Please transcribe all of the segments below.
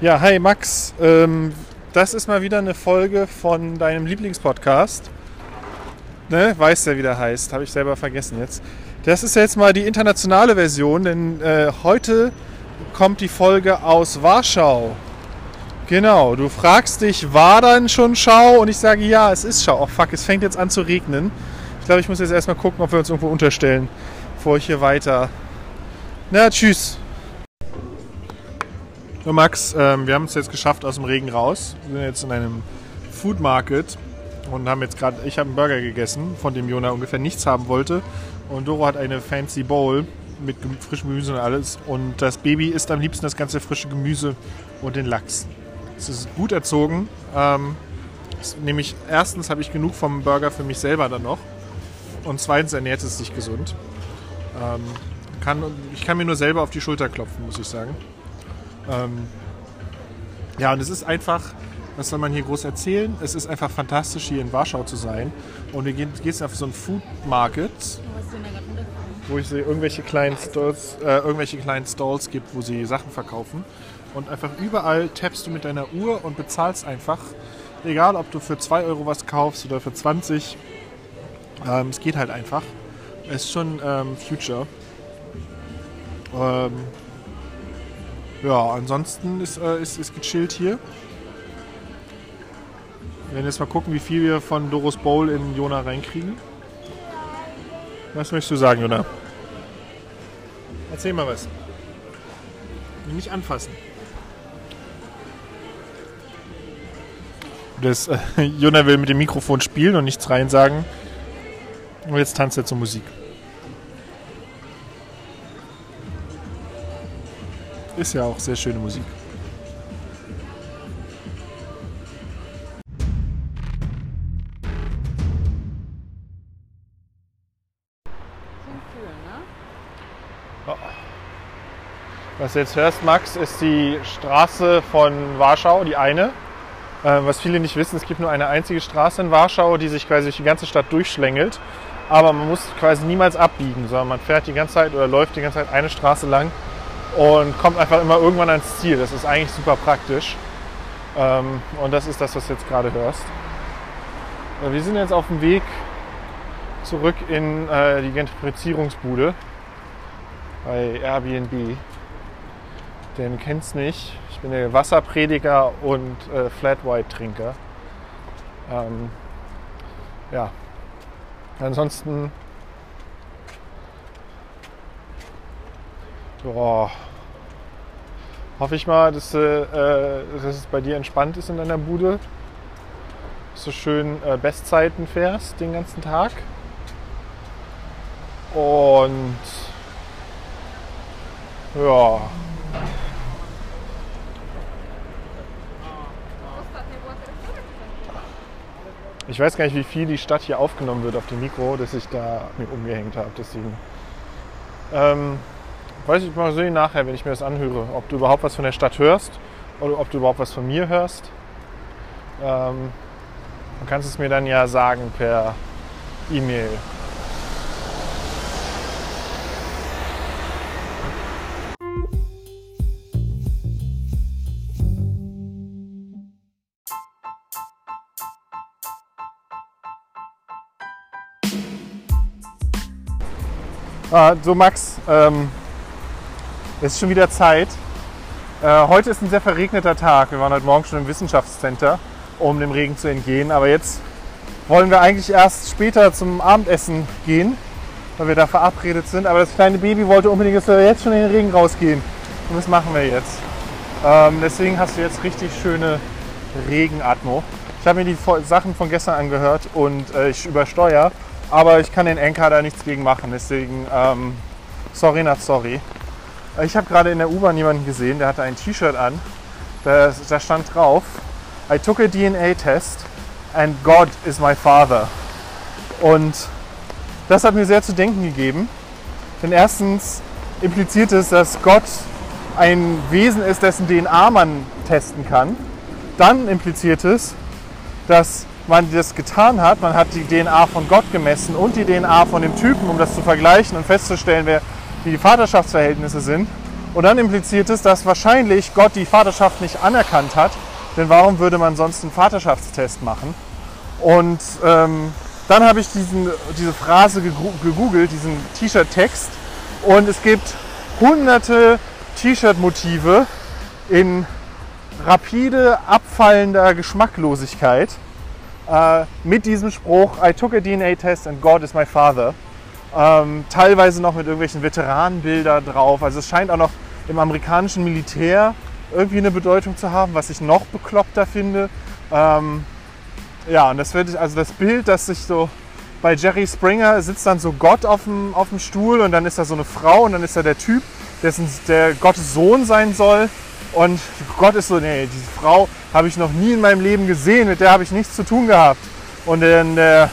Ja, hi Max. Ähm, das ist mal wieder eine Folge von deinem Lieblingspodcast. Ne? Weißt ja, wie der heißt. Habe ich selber vergessen jetzt. Das ist jetzt mal die internationale Version, denn äh, heute kommt die Folge aus Warschau. Genau, du fragst dich, war dann schon Schau? Und ich sage, ja, es ist Schau. Oh fuck, es fängt jetzt an zu regnen. Ich glaube, ich muss jetzt erstmal gucken, ob wir uns irgendwo unterstellen, bevor ich hier weiter. Na, tschüss. So, Max, ähm, wir haben es jetzt geschafft aus dem Regen raus. Wir sind jetzt in einem Food Market und haben jetzt gerade, ich habe einen Burger gegessen, von dem Jona ungefähr nichts haben wollte. Und Doro hat eine fancy Bowl mit frischem Gemüse und alles. Und das Baby isst am liebsten das ganze frische Gemüse und den Lachs. Es ist gut erzogen. Ähm, nämlich erstens habe ich genug vom Burger für mich selber dann noch. Und zweitens ernährt es sich gesund. Ähm, kann, ich kann mir nur selber auf die Schulter klopfen, muss ich sagen. Ähm, ja, und es ist einfach, was soll man hier groß erzählen? Es ist einfach fantastisch, hier in Warschau zu sein. Und wir gehen jetzt auf so einen Food Market, wo ich sehe, irgendwelche kleinen Stalls, äh, irgendwelche kleinen Stalls gibt, wo sie Sachen verkaufen. Und einfach überall tappst du mit deiner Uhr und bezahlst einfach. Egal, ob du für 2 Euro was kaufst oder für 20. Ähm, es geht halt einfach. Es ist schon ähm, Future. Ähm, ja, ansonsten ist, äh, ist, ist gechillt hier. Wir werden jetzt mal gucken, wie viel wir von Doros Bowl in Jona reinkriegen. Was möchtest du sagen, Jona? Erzähl mal was. Nicht anfassen. Das, äh, Jona will mit dem Mikrofon spielen und nichts rein sagen. Und jetzt tanzt er zur Musik. Ist ja auch sehr schöne Musik. Was du jetzt hörst, Max, ist die Straße von Warschau, die eine. Äh, was viele nicht wissen, es gibt nur eine einzige Straße in Warschau, die sich quasi durch die ganze Stadt durchschlängelt. Aber man muss quasi niemals abbiegen, sondern man fährt die ganze Zeit oder läuft die ganze Zeit eine Straße lang und kommt einfach immer irgendwann ans Ziel. Das ist eigentlich super praktisch. Ähm, und das ist das, was du jetzt gerade hörst. Äh, wir sind jetzt auf dem Weg zurück in äh, die Gentrifizierungsbude bei Airbnb. Den kennst nicht. Ich bin der Wasserprediger und äh, Flat White Trinker. Ähm, ja. Ansonsten ja, hoffe ich mal, dass, äh, dass, es bei dir entspannt ist in deiner Bude. Dass du schön äh, Bestzeiten fährst den ganzen Tag. Und ja. Ich weiß gar nicht, wie viel die Stadt hier aufgenommen wird auf dem Mikro, das ich da mir umgehängt habe. Deswegen. Ähm, weiß ich mal sehen nachher, wenn ich mir das anhöre, ob du überhaupt was von der Stadt hörst oder ob du überhaupt was von mir hörst. Ähm, du kannst es mir dann ja sagen per E-Mail. Ah, so Max, ähm, es ist schon wieder Zeit. Äh, heute ist ein sehr verregneter Tag. Wir waren heute Morgen schon im Wissenschaftscenter, um dem Regen zu entgehen. Aber jetzt wollen wir eigentlich erst später zum Abendessen gehen, weil wir da verabredet sind. Aber das kleine Baby wollte unbedingt, dass wir jetzt schon in den Regen rausgehen. Und das machen wir jetzt. Ähm, deswegen hast du jetzt richtig schöne Regenatmo. Ich habe mir die Sachen von gestern angehört und äh, ich übersteuere. Aber ich kann den Enker da nichts gegen machen. Deswegen, ähm, sorry not sorry. Ich habe gerade in der U-Bahn jemanden gesehen, der hatte ein T-Shirt an. Da, da stand drauf, I took a DNA test and God is my father. Und das hat mir sehr zu denken gegeben. Denn erstens impliziert es, dass Gott ein Wesen ist, dessen DNA man testen kann. Dann impliziert es, dass man das getan hat. Man hat die DNA von Gott gemessen und die DNA von dem Typen, um das zu vergleichen und festzustellen, wer, wie die Vaterschaftsverhältnisse sind. Und dann impliziert es, dass wahrscheinlich Gott die Vaterschaft nicht anerkannt hat, denn warum würde man sonst einen Vaterschaftstest machen? Und ähm, dann habe ich diesen, diese Phrase gegoogelt, diesen T-Shirt-Text. Und es gibt hunderte T-Shirt-Motive in rapide abfallender Geschmacklosigkeit äh, mit diesem Spruch I took a DNA test and God is my father. Ähm, teilweise noch mit irgendwelchen Veteranenbilder drauf. Also es scheint auch noch im amerikanischen Militär irgendwie eine Bedeutung zu haben, was ich noch bekloppter finde. Ähm, ja, und das wird also das Bild, das sich so bei Jerry Springer sitzt dann so Gott auf dem, auf dem Stuhl und dann ist da so eine Frau und dann ist da der Typ, dessen der Gottes Sohn sein soll. Und Gott ist so, nee, diese Frau habe ich noch nie in meinem Leben gesehen, mit der habe ich nichts zu tun gehabt. Und dann der,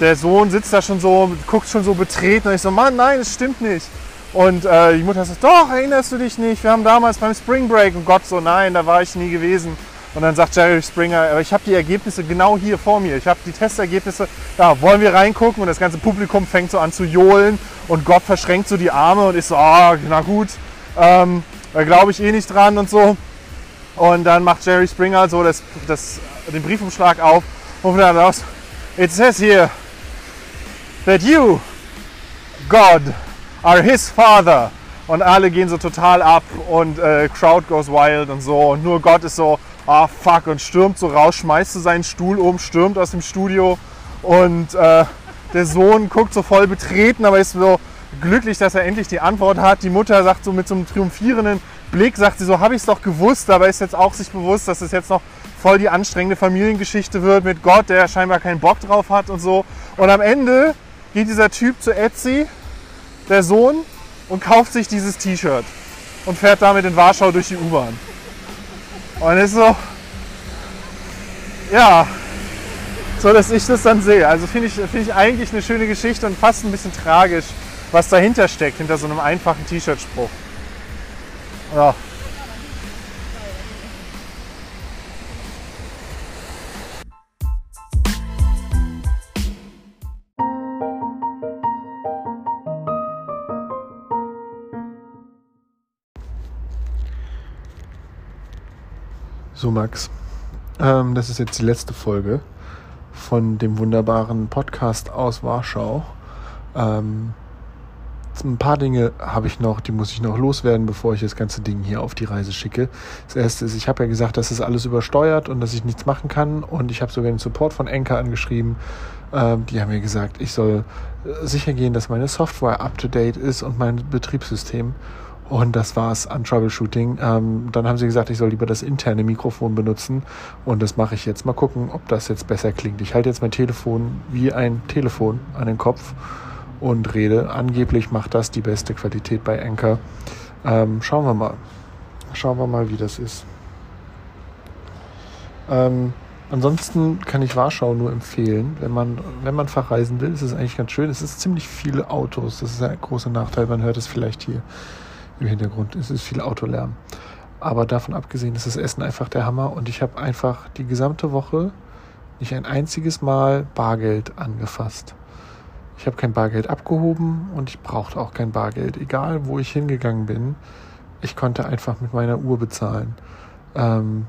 der Sohn sitzt da schon so, guckt schon so betreten und ich so, Mann, nein, das stimmt nicht. Und äh, die Mutter sagt, doch, erinnerst du dich nicht? Wir haben damals beim Spring Break und Gott so, nein, da war ich nie gewesen. Und dann sagt Jerry Springer, aber ich habe die Ergebnisse genau hier vor mir. Ich habe die Testergebnisse, da wollen wir reingucken und das ganze Publikum fängt so an zu johlen und Gott verschränkt so die Arme und ist so, ah, na gut, ähm, da glaube ich eh nicht dran und so. Und dann macht Jerry Springer so das, das, den Briefumschlag auf und dann raus, it says here that you, God, are his father. Und alle gehen so total ab und äh, Crowd goes wild und so. Und nur Gott ist so, ah fuck, und stürmt so raus, schmeißt so seinen Stuhl um, stürmt aus dem Studio. Und äh, der Sohn guckt so voll betreten, aber ist so glücklich, dass er endlich die Antwort hat. Die Mutter sagt so mit so einem triumphierenden Blick, sagt sie so, habe ich es doch gewusst, aber ist jetzt auch sich bewusst, dass es jetzt noch voll die anstrengende Familiengeschichte wird mit Gott, der scheinbar keinen Bock drauf hat und so. Und am Ende geht dieser Typ zu Etsy, der Sohn, und kauft sich dieses T-Shirt und fährt damit in Warschau durch die U-Bahn. Und ist so, ja, so dass ich das dann sehe. Also finde ich, find ich eigentlich eine schöne Geschichte und fast ein bisschen tragisch, was dahinter steckt, hinter so einem einfachen T-Shirt-Spruch. Ja. So, Max, ähm, das ist jetzt die letzte Folge von dem wunderbaren Podcast aus Warschau. Ähm, ein paar Dinge habe ich noch, die muss ich noch loswerden, bevor ich das ganze Ding hier auf die Reise schicke. Das erste ist, ich habe ja gesagt, dass es alles übersteuert und dass ich nichts machen kann. Und ich habe sogar den Support von Enker angeschrieben. Ähm, die haben mir gesagt, ich soll äh, sicher gehen, dass meine Software up-to-date ist und mein Betriebssystem. Und das war's an Troubleshooting. Ähm, dann haben sie gesagt, ich soll lieber das interne Mikrofon benutzen. Und das mache ich jetzt. Mal gucken, ob das jetzt besser klingt. Ich halte jetzt mein Telefon wie ein Telefon an den Kopf und rede. Angeblich macht das die beste Qualität bei Anchor. Ähm, schauen wir mal. Schauen wir mal, wie das ist. Ähm, ansonsten kann ich Warschau nur empfehlen. Wenn man, wenn man verreisen will, ist es eigentlich ganz schön. Es ist ziemlich viele Autos. Das ist ein großer Nachteil. Man hört es vielleicht hier im Hintergrund. Es ist viel Autolärm. Aber davon abgesehen ist das Essen einfach der Hammer und ich habe einfach die gesamte Woche nicht ein einziges Mal Bargeld angefasst. Ich habe kein Bargeld abgehoben und ich brauchte auch kein Bargeld. Egal, wo ich hingegangen bin, ich konnte einfach mit meiner Uhr bezahlen. Ähm,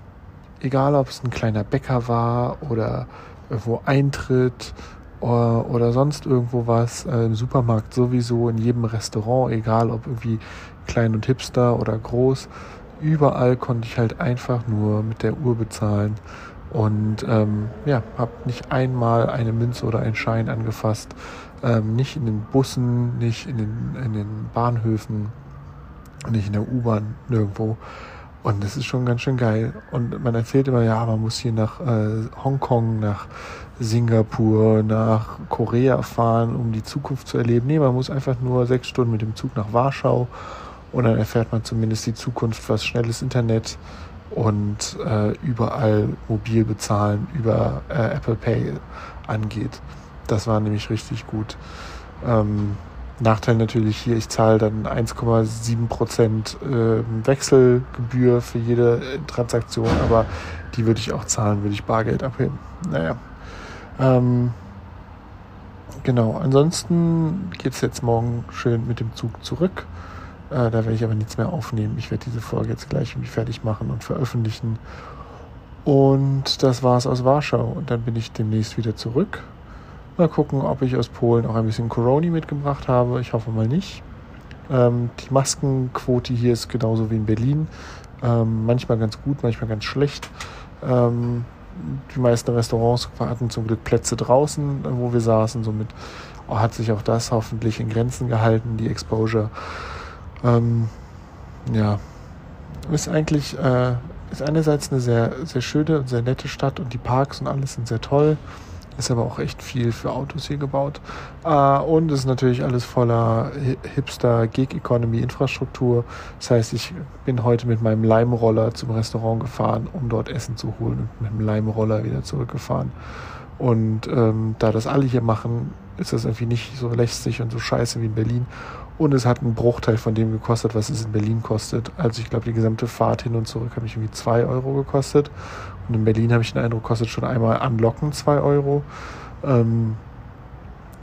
egal, ob es ein kleiner Bäcker war oder irgendwo Eintritt oder, oder sonst irgendwo was, äh, im Supermarkt sowieso, in jedem Restaurant, egal ob irgendwie klein und hipster oder groß, überall konnte ich halt einfach nur mit der Uhr bezahlen und ähm, ja, habe nicht einmal eine Münze oder einen Schein angefasst, ähm, nicht in den Bussen, nicht in den, in den Bahnhöfen, nicht in der U-Bahn, nirgendwo. Und das ist schon ganz schön geil. Und man erzählt immer, ja, man muss hier nach äh, Hongkong, nach Singapur, nach Korea fahren, um die Zukunft zu erleben. Nee, man muss einfach nur sechs Stunden mit dem Zug nach Warschau und dann erfährt man zumindest die Zukunft, was schnelles Internet und äh, überall mobil bezahlen über äh, Apple Pay angeht. Das war nämlich richtig gut. Ähm, Nachteil natürlich hier, ich zahle dann 1,7 Prozent äh, Wechselgebühr für jede äh, Transaktion, aber die würde ich auch zahlen, würde ich Bargeld abheben. Naja. Ähm, genau, ansonsten geht es jetzt morgen schön mit dem Zug zurück Äh, da werde ich aber nichts mehr aufnehmen. Ich werde diese Folge jetzt gleich irgendwie fertig machen und veröffentlichen. Und das war es aus Warschau. Und dann bin ich demnächst wieder zurück. Mal gucken, ob ich aus Polen auch ein bisschen Corona mitgebracht habe. Ich hoffe mal nicht. Ähm, die Maskenquote hier ist genauso wie in Berlin. Ähm, manchmal ganz gut, manchmal ganz schlecht. Ähm, die meisten Restaurants hatten zum Glück Plätze draußen, wo wir saßen. Somit hat sich auch das hoffentlich in Grenzen gehalten, die Exposure. Ähm, ja, ist eigentlich äh, ist einerseits eine sehr, sehr schöne und sehr nette Stadt und die Parks und alles sind sehr toll. Ist aber auch echt viel für Autos hier gebaut. Äh, und ist natürlich alles voller hipster Gig-Economy-Infrastruktur. Das heißt, ich bin heute mit meinem Leimroller zum Restaurant gefahren, um dort Essen zu holen und mit dem Leimroller wieder zurückgefahren. Und ähm, da das alle hier machen, ist das irgendwie nicht so lästig und so scheiße wie in Berlin. Und es hat einen Bruchteil von dem gekostet, was es in Berlin kostet. Also ich glaube, die gesamte Fahrt hin und zurück hat mich irgendwie 2 Euro gekostet. Und in Berlin habe ich den Eindruck, kostet schon einmal anlocken 2 Euro. Ähm,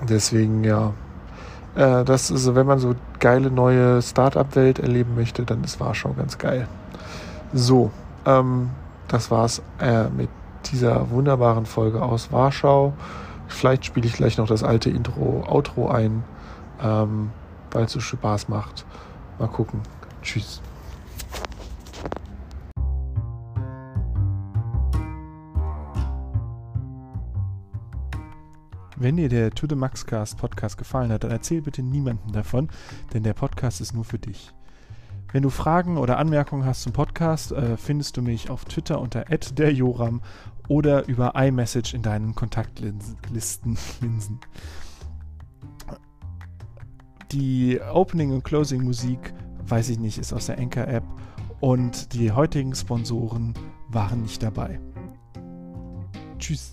deswegen, ja. Äh, das ist, wenn man so geile neue Start-up-Welt erleben möchte, dann ist Warschau ganz geil. So, ähm, das war's äh, mit dieser wunderbaren Folge aus Warschau. Vielleicht spiele ich gleich noch das alte Intro, Outro ein. Ähm, weil es so Spaß macht. Mal gucken. Tschüss. Wenn dir der To The Maxcast Podcast gefallen hat, dann erzähl bitte niemandem davon, denn der Podcast ist nur für dich. Wenn du Fragen oder Anmerkungen hast zum Podcast, äh, findest du mich auf Twitter unter derjoram oder über iMessage in deinen Kontaktlisten. Die Opening und Closing Musik, weiß ich nicht, ist aus der Anchor-App und die heutigen Sponsoren waren nicht dabei. Tschüss.